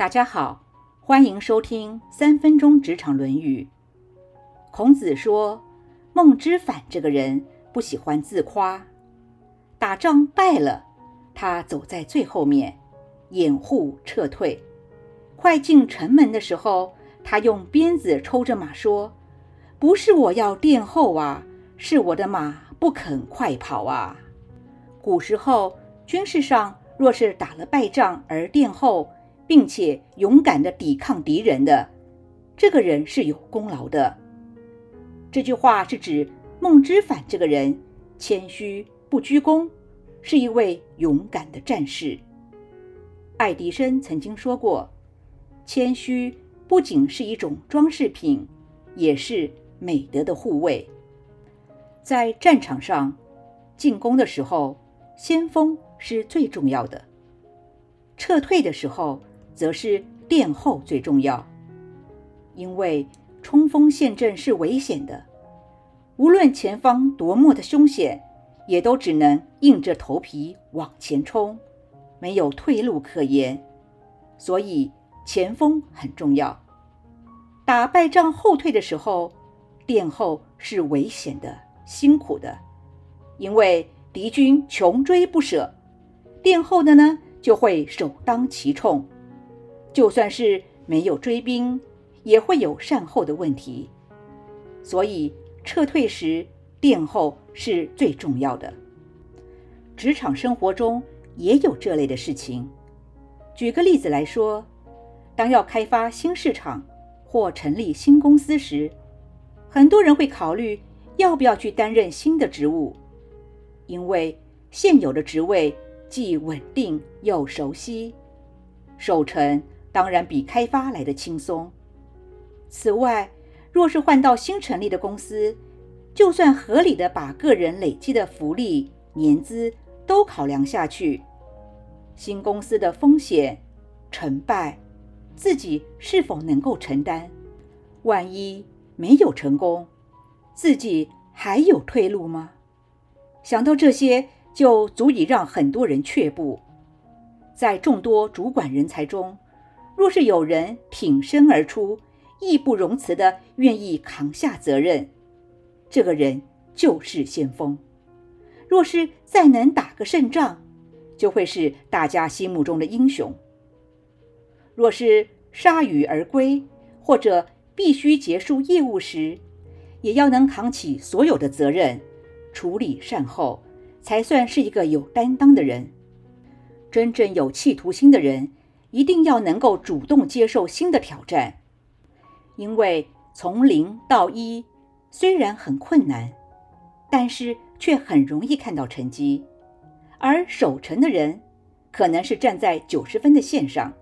大家好，欢迎收听三分钟职场论语。孔子说，孟之反这个人不喜欢自夸，打仗败了，他走在最后面，掩护撤退。快进城门的时候，他用鞭子抽着马说：“不是我要殿后啊，是我的马不肯快跑啊。”古时候军事上，若是打了败仗而殿后。并且勇敢地抵抗敌人的这个人是有功劳的。这句话是指孟之反这个人谦虚不居功，是一位勇敢的战士。爱迪生曾经说过：“谦虚不仅是一种装饰品，也是美德的护卫。”在战场上，进攻的时候，先锋是最重要的；撤退的时候，则是殿后最重要，因为冲锋陷阵是危险的，无论前方多么的凶险，也都只能硬着头皮往前冲，没有退路可言。所以前锋很重要。打败仗后退的时候，殿后是危险的、辛苦的，因为敌军穷追不舍，殿后的呢就会首当其冲。就算是没有追兵，也会有善后的问题，所以撤退时殿后是最重要的。职场生活中也有这类的事情。举个例子来说，当要开发新市场或成立新公司时，很多人会考虑要不要去担任新的职务，因为现有的职位既稳定又熟悉，守成。当然比开发来的轻松。此外，若是换到新成立的公司，就算合理的把个人累积的福利、年资都考量下去，新公司的风险、成败，自己是否能够承担？万一没有成功，自己还有退路吗？想到这些，就足以让很多人却步。在众多主管人才中，若是有人挺身而出，义不容辞的愿意扛下责任，这个人就是先锋。若是再能打个胜仗，就会是大家心目中的英雄。若是铩羽而归，或者必须结束业务时，也要能扛起所有的责任，处理善后，才算是一个有担当的人。真正有企图心的人。一定要能够主动接受新的挑战，因为从零到一虽然很困难，但是却很容易看到成绩。而守成的人，可能是站在九十分的线上，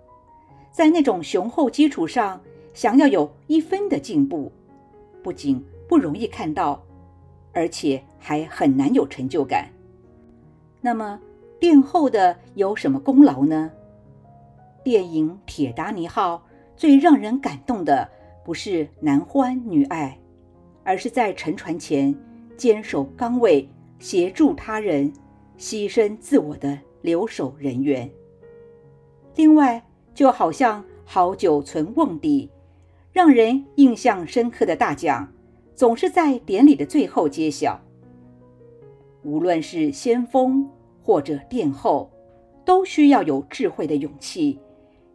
在那种雄厚基础上，想要有一分的进步，不仅不容易看到，而且还很难有成就感。那么殿后的有什么功劳呢？电影《铁达尼号》最让人感动的，不是男欢女爱，而是在沉船前坚守岗位、协助他人、牺牲自我的留守人员。另外，就好像好酒存瓮底，让人印象深刻的大奖，总是在典礼的最后揭晓。无论是先锋或者殿后，都需要有智慧的勇气。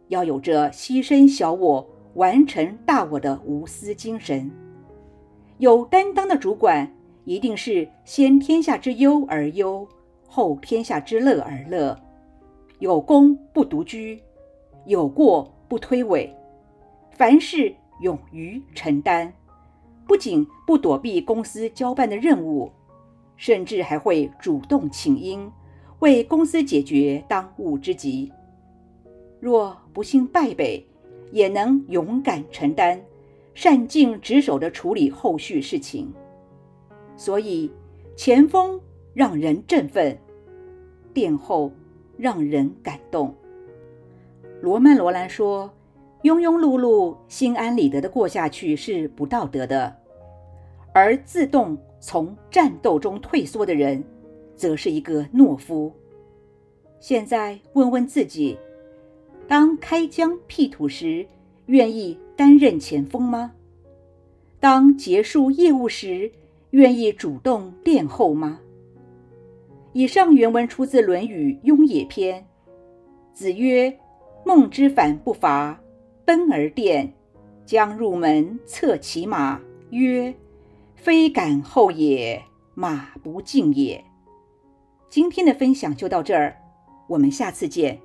要有着牺牲小我、完成大我的无私精神。有担当的主管，一定是先天下之忧而忧，后天下之乐而乐。有功不独居，有过不推诿，凡事勇于承担。不仅不躲避公司交办的任务，甚至还会主动请缨，为公司解决当务之急。若不幸败北，也能勇敢承担，善尽职守的处理后续事情。所以，前锋让人振奋，殿后让人感动。罗曼·罗兰说：“庸庸碌碌、心安理得的过下去是不道德的，而自动从战斗中退缩的人，则是一个懦夫。”现在问问自己。当开疆辟土时，愿意担任前锋吗？当结束业务时，愿意主动殿后吗？以上原文出自《论语·雍也篇》。子曰：“孟之反不伐，奔而殿，将入门，策其马，曰：‘非敢后也，马不进也。’”今天的分享就到这儿，我们下次见。